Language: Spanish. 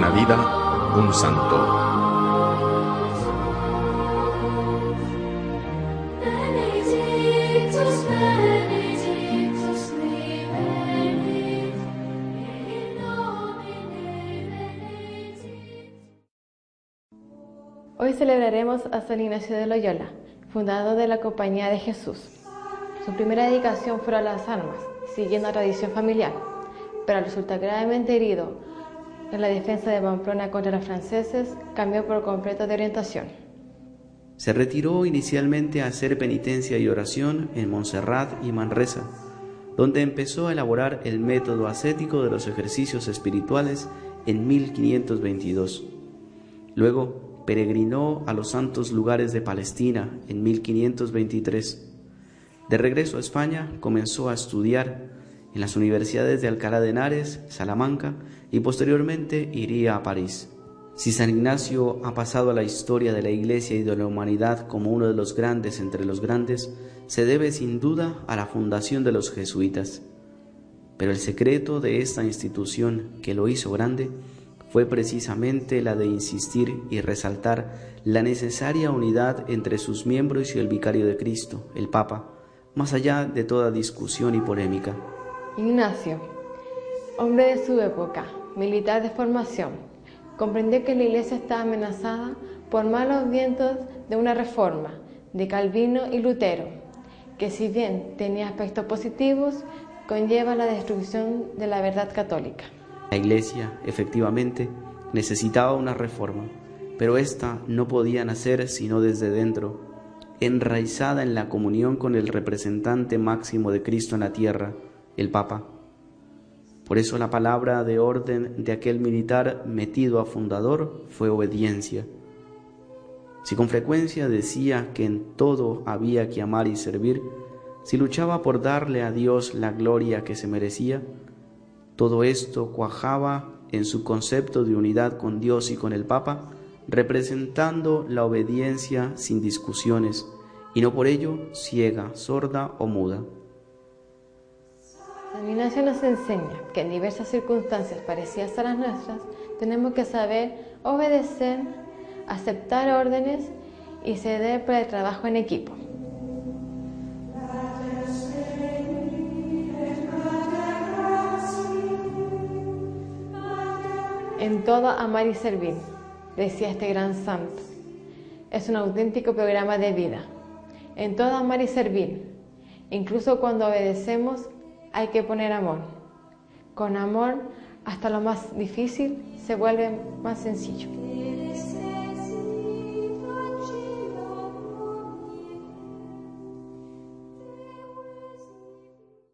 vida, un santo. Hoy celebraremos a San Ignacio de Loyola, fundador de la Compañía de Jesús. Su primera dedicación fue a las armas, siguiendo la tradición familiar, pero al resultar gravemente herido en la defensa de Pamplona contra los franceses, cambió por completo de orientación. Se retiró inicialmente a hacer penitencia y oración en Montserrat y Manresa, donde empezó a elaborar el método ascético de los ejercicios espirituales en 1522. Luego peregrinó a los santos lugares de Palestina en 1523. De regreso a España comenzó a estudiar en las universidades de Alcalá de Henares, Salamanca y posteriormente iría a París. Si San Ignacio ha pasado a la historia de la Iglesia y de la humanidad como uno de los grandes entre los grandes, se debe sin duda a la fundación de los jesuitas. Pero el secreto de esta institución que lo hizo grande fue precisamente la de insistir y resaltar la necesaria unidad entre sus miembros y el vicario de Cristo, el Papa, más allá de toda discusión y polémica. Ignacio, hombre de su época, militar de formación, comprendió que la iglesia estaba amenazada por malos vientos de una reforma de Calvino y Lutero, que si bien tenía aspectos positivos, conlleva la destrucción de la verdad católica. La Iglesia, efectivamente, necesitaba una reforma, pero ésta no podía nacer sino desde dentro, enraizada en la comunión con el representante máximo de Cristo en la tierra, el Papa. Por eso la palabra de orden de aquel militar metido a fundador fue obediencia. Si con frecuencia decía que en todo había que amar y servir, si luchaba por darle a Dios la gloria que se merecía, todo esto cuajaba en su concepto de unidad con Dios y con el Papa, representando la obediencia sin discusiones, y no por ello ciega, sorda o muda. Ignacio nos enseña que en diversas circunstancias parecidas a las nuestras, tenemos que saber obedecer, aceptar órdenes y ceder por el trabajo en equipo. En todo amar y servir, decía este gran santo. Es un auténtico programa de vida. En todo amar y servir, incluso cuando obedecemos, hay que poner amor. Con amor, hasta lo más difícil se vuelve más sencillo.